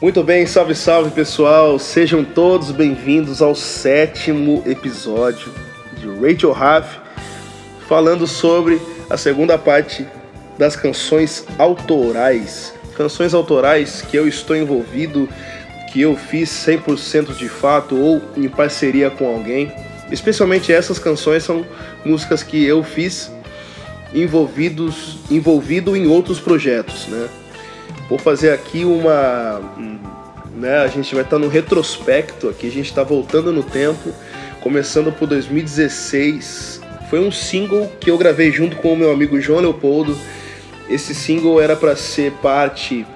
Muito bem, salve, salve pessoal! Sejam todos bem-vindos ao sétimo episódio de Rachel Raff, falando sobre a segunda parte das canções autorais. Canções autorais que eu estou envolvido, que eu fiz 100% de fato ou em parceria com alguém. Especialmente essas canções são músicas que eu fiz envolvidos, envolvido em outros projetos, né? Vou fazer aqui uma. Né, a gente vai estar no retrospecto aqui, a gente está voltando no tempo, começando por 2016. Foi um single que eu gravei junto com o meu amigo João Leopoldo. Esse single era para ser parte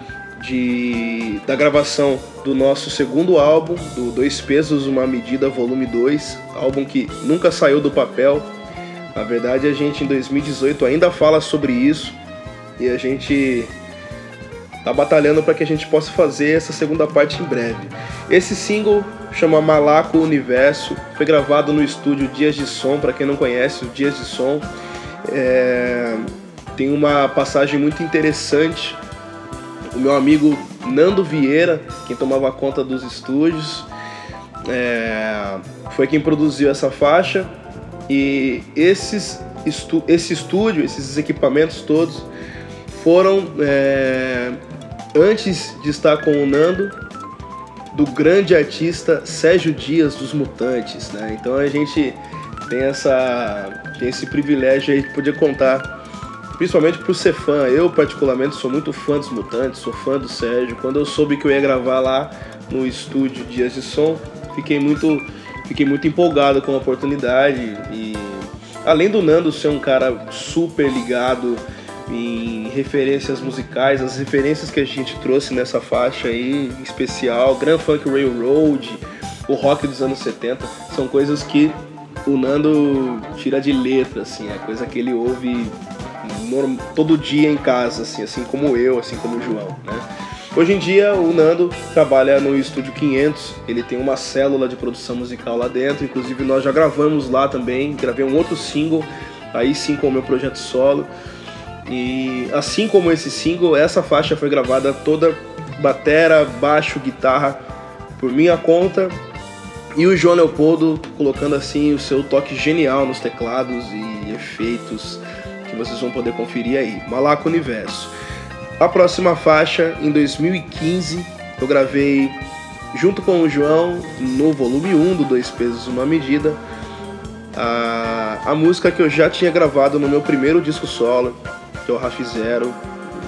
de, da gravação do nosso segundo álbum, do Dois Pesos, Uma Medida, volume 2, álbum que nunca saiu do papel. Na verdade, a gente em 2018 ainda fala sobre isso e a gente tá batalhando para que a gente possa fazer essa segunda parte em breve. Esse single chama Malaco Universo, foi gravado no estúdio Dias de Som, para quem não conhece, o Dias de Som é... tem uma passagem muito interessante. O meu amigo Nando Vieira, quem tomava conta dos estúdios, é... foi quem produziu essa faixa e esses esse estúdio, esses equipamentos todos foram é, antes de estar com o Nando, do grande artista Sérgio Dias dos Mutantes, né? Então a gente tem essa tem esse privilégio aí de poder contar, principalmente por ser fã. Eu particularmente sou muito fã dos Mutantes, sou fã do Sérgio. Quando eu soube que eu ia gravar lá no estúdio Dias de Som, fiquei muito fiquei muito empolgado com a oportunidade e além do Nando ser um cara super ligado em referências musicais, as referências que a gente trouxe nessa faixa aí especial, Grand Funk Railroad, o rock dos anos 70, são coisas que o Nando tira de letra, assim, é coisa que ele ouve todo dia em casa, assim, assim como eu, assim como o João, né? Hoje em dia o Nando trabalha no Estúdio 500, ele tem uma célula de produção musical lá dentro, inclusive nós já gravamos lá também, gravei um outro single, aí sim com o meu projeto solo. E assim como esse single, essa faixa foi gravada toda batera, baixo, guitarra por minha conta e o João Leopoldo colocando assim o seu toque genial nos teclados e efeitos que vocês vão poder conferir aí. Malaco Universo. A próxima faixa em 2015 eu gravei junto com o João no volume 1 do Dois Pesos Uma Medida a, a música que eu já tinha gravado no meu primeiro disco solo que é o Raf Zero.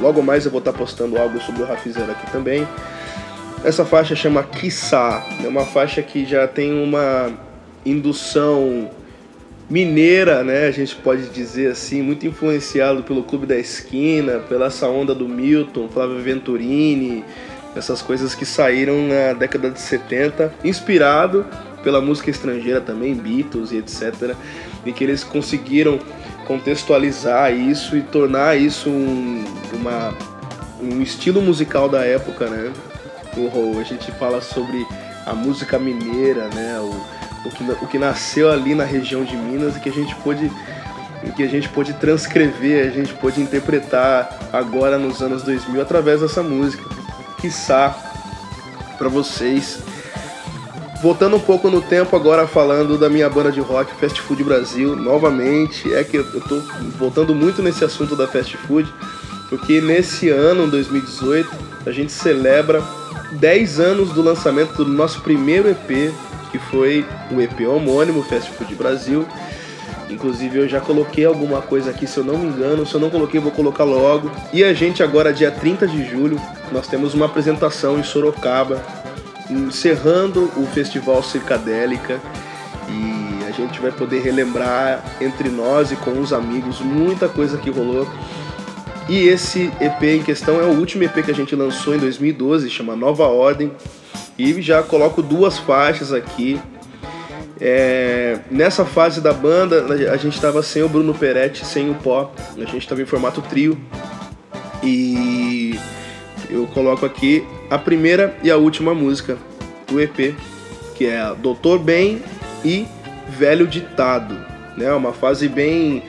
Logo mais eu vou estar postando algo sobre o Raf Zero aqui também. Essa faixa chama Kissa, é uma faixa que já tem uma indução mineira, né? A gente pode dizer assim, muito influenciado pelo Clube da Esquina, pela essa onda do Milton, Flávio Venturini, essas coisas que saíram na década de 70, inspirado pela música estrangeira também, Beatles e etc. E que eles conseguiram contextualizar isso e tornar isso um, uma, um estilo musical da época, né? O, a gente fala sobre a música mineira, né? O, o, que, o que nasceu ali na região de Minas e que a gente pôde que a gente pôde transcrever, a gente pôde interpretar agora nos anos 2000 através dessa música. Quiçá para vocês voltando um pouco no tempo agora falando da minha banda de rock Fast Food Brasil, novamente, é que eu tô voltando muito nesse assunto da fast food, porque nesse ano, 2018, a gente celebra 10 anos do lançamento do nosso primeiro EP, que foi o EP homônimo Fast Food Brasil. Inclusive eu já coloquei alguma coisa aqui, se eu não me engano, se eu não coloquei, vou colocar logo. E a gente agora, dia 30 de julho, nós temos uma apresentação em Sorocaba, encerrando o Festival Circadélica e a gente vai poder relembrar entre nós e com os amigos muita coisa que rolou. E esse EP em questão é o último EP que a gente lançou em 2012, chama Nova Ordem. E já coloco duas faixas aqui. É, nessa fase da banda, a gente estava sem o Bruno Peretti, sem o Pó, a gente estava em formato trio. E eu coloco aqui a primeira e a última música do EP, que é Doutor Bem e Velho Ditado. Né? Uma fase bem.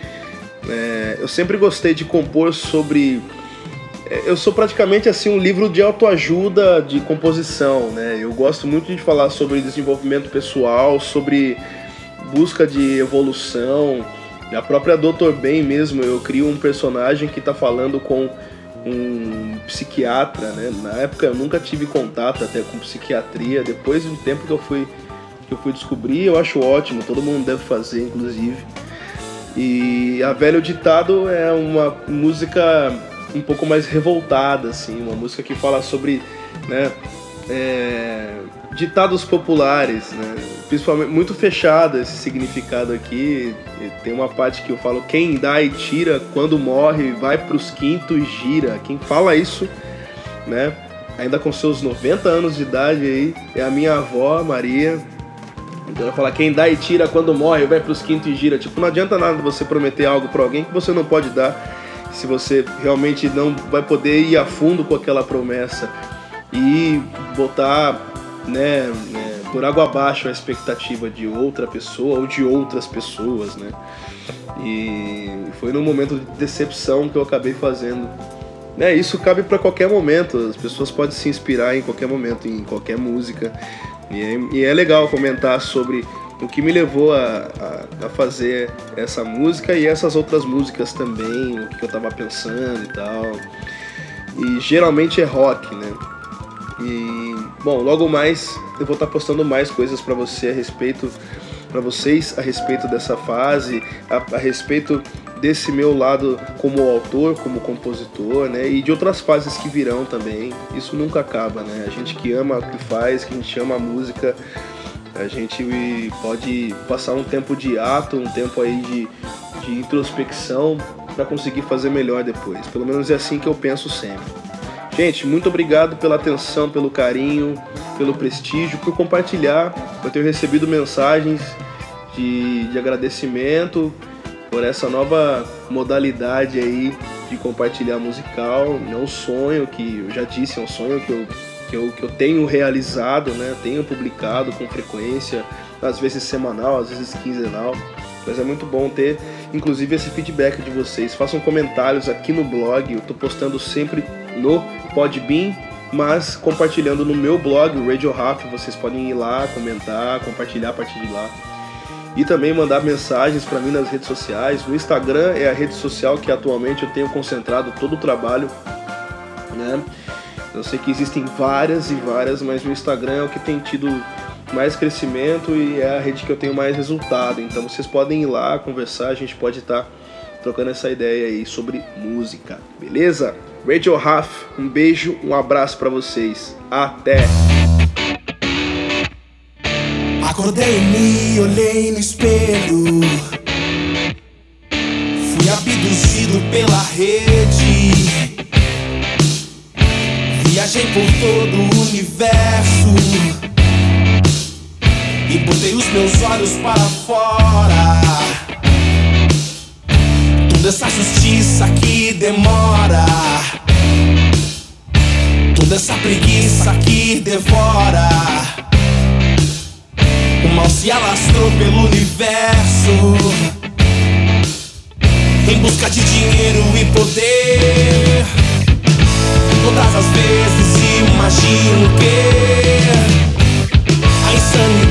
É, eu sempre gostei de compor sobre. Eu sou praticamente assim um livro de autoajuda de composição, né? Eu gosto muito de falar sobre desenvolvimento pessoal, sobre busca de evolução. A própria Doutor Bem mesmo, eu crio um personagem que está falando com um psiquiatra, né? Na época eu nunca tive contato até com psiquiatria. Depois de um tempo que eu fui que eu fui descobrir, eu acho ótimo, todo mundo deve fazer, inclusive. E a Velho Ditado é uma música um pouco mais revoltada, assim, uma música que fala sobre, né, é, ditados populares, né, principalmente muito fechada esse significado aqui. Tem uma parte que eu falo: quem dá e tira, quando morre, vai para os quintos gira. Quem fala isso, né, ainda com seus 90 anos de idade aí, é a minha avó, Maria então ela fala, quem dá e tira quando morre, vai pros quintos e gira. Tipo, não adianta nada você prometer algo para alguém que você não pode dar se você realmente não vai poder ir a fundo com aquela promessa e botar, né, né por água abaixo a expectativa de outra pessoa ou de outras pessoas, né? E foi num momento de decepção que eu acabei fazendo. É, isso cabe para qualquer momento, as pessoas podem se inspirar em qualquer momento, em qualquer música. E é, e é legal comentar sobre o que me levou a, a, a, fazer essa música e essas outras músicas também, o que eu tava pensando e tal. E geralmente é rock, né? E bom, logo mais eu vou estar tá postando mais coisas para você a respeito para vocês a respeito dessa fase, a, a respeito desse meu lado como autor, como compositor, né? E de outras fases que virão também. Isso nunca acaba, né? A gente que ama o que faz, que a gente ama a música, a gente pode passar um tempo de ato, um tempo aí de, de introspecção para conseguir fazer melhor depois. Pelo menos é assim que eu penso sempre. Gente, muito obrigado pela atenção, pelo carinho, pelo prestígio, por compartilhar. Eu tenho recebido mensagens de, de agradecimento por essa nova modalidade aí de compartilhar musical. É um sonho que eu já disse, é um sonho que eu, que eu, que eu tenho realizado, né? Tenho publicado com frequência, às vezes semanal, às vezes quinzenal. Mas é muito bom ter, inclusive, esse feedback de vocês. Façam comentários aqui no blog. Eu estou postando sempre no Podbean, mas compartilhando no meu blog, o Radio Raf. Vocês podem ir lá, comentar, compartilhar a partir de lá e também mandar mensagens para mim nas redes sociais. O Instagram é a rede social que atualmente eu tenho concentrado todo o trabalho, né? Eu sei que existem várias e várias, mas o Instagram é o que tem tido mais crescimento e é a rede que eu tenho mais resultado. Então vocês podem ir lá conversar, a gente pode estar tá trocando essa ideia aí sobre música, beleza? Rachel Raff, um beijo, um abraço para vocês. Até! Acordei me olhei no espelho. Fui abduzido pela rede. Viajei por todo o universo. E botei os meus olhos para fora. Toda essa justiça que demora. Toda essa preguiça que devora mal se alastrou pelo universo Em busca de dinheiro e poder Todas as vezes imagino que A insanidade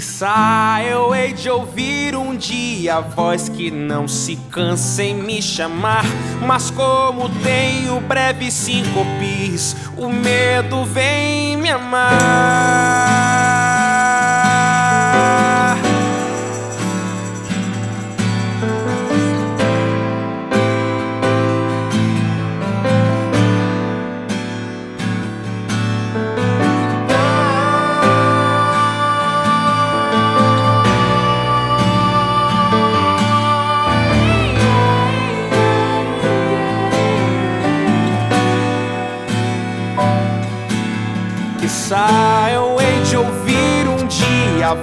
Quizá eu hei de ouvir um dia a voz que não se cansa em me chamar. Mas como tenho breve síncopes, o medo vem me amar.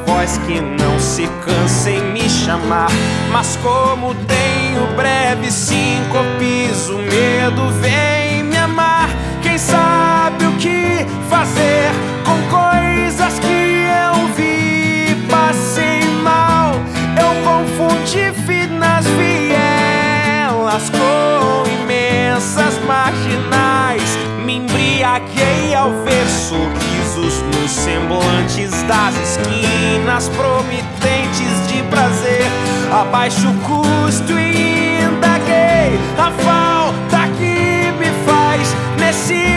Voz que não se cansa em me chamar. Mas como tenho breve síncopes, o medo vem me amar. Quem sabe o que fazer com coisas que eu vi? Passei mal, eu confundi finas vielas com imensas marginais. Me embriaguei ao ver sorrir nos semblantes das esquinas promitentes de prazer. A baixo custo e indaguei a falta que me faz nesse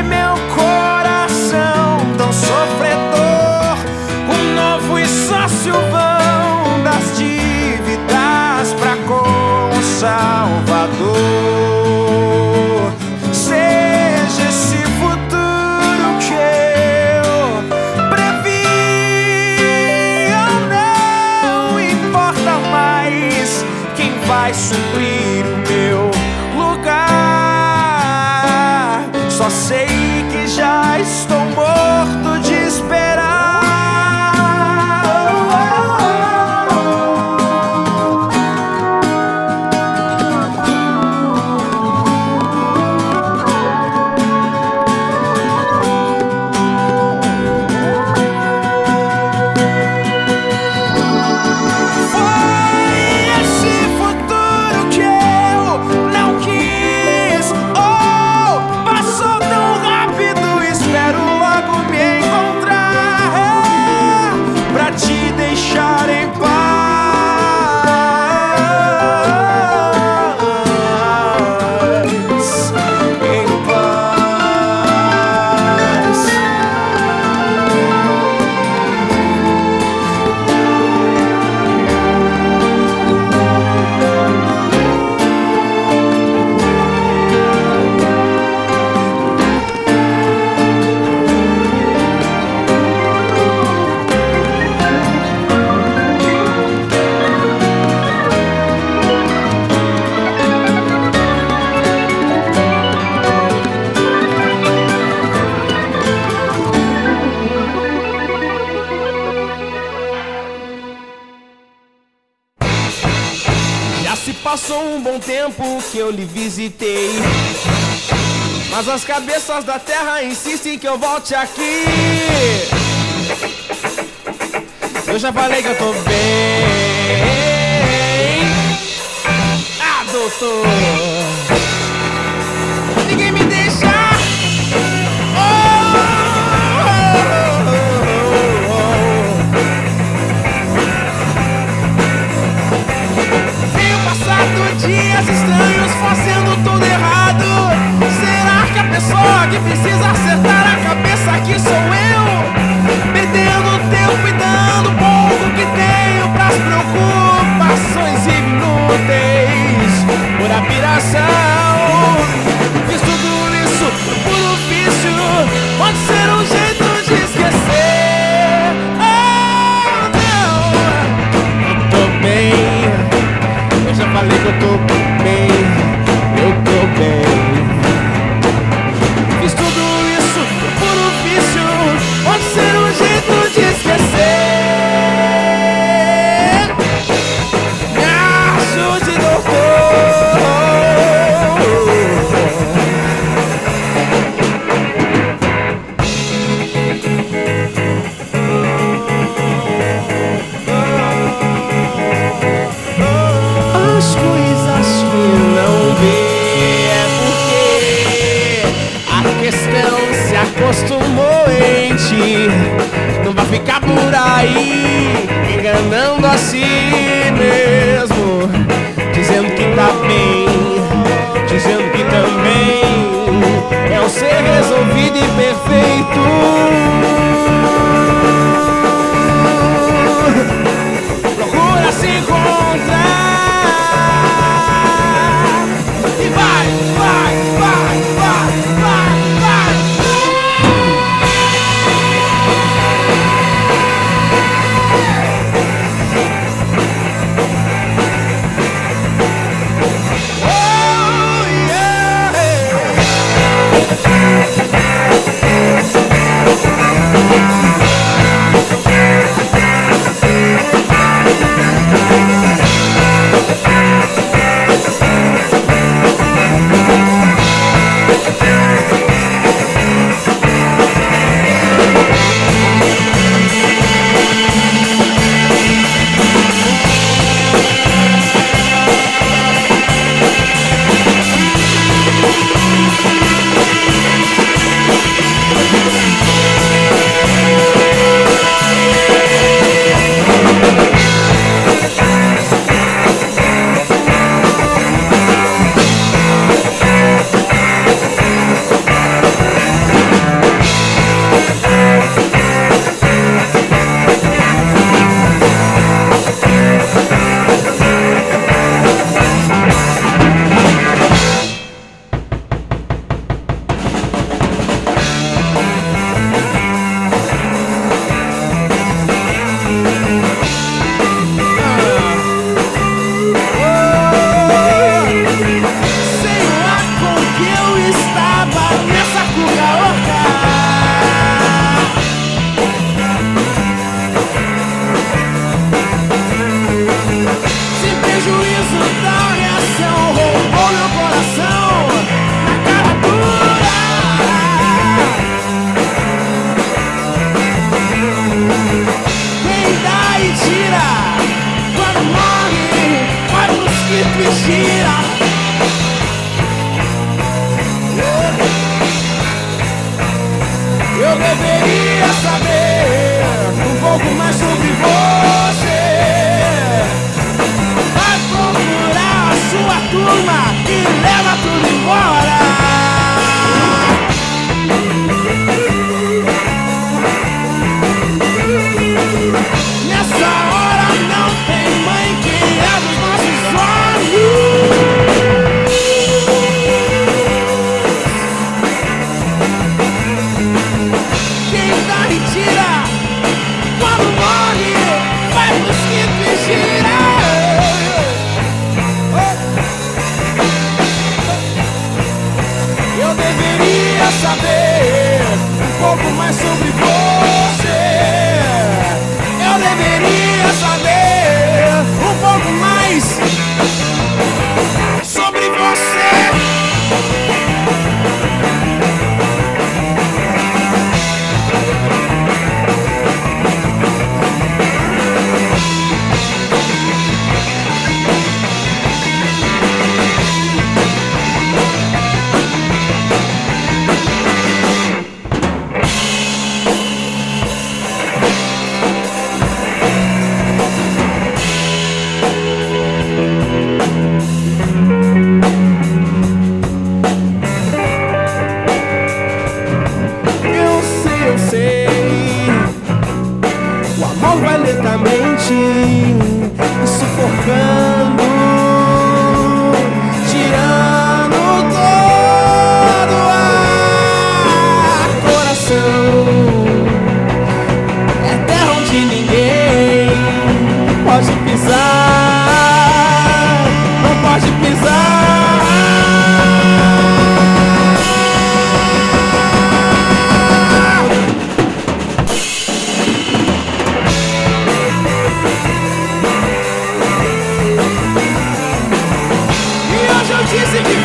Say tempo que eu lhe visitei. Mas as cabeças da terra insistem que eu volte aqui. Eu já falei que eu tô bem. Ah, doutor. Ninguém me deixa. Dias estranhos fazendo tudo errado. Será que a pessoa que precisa acertar a cabeça aqui sou eu? pouco mais sobre Dieu, c'est qui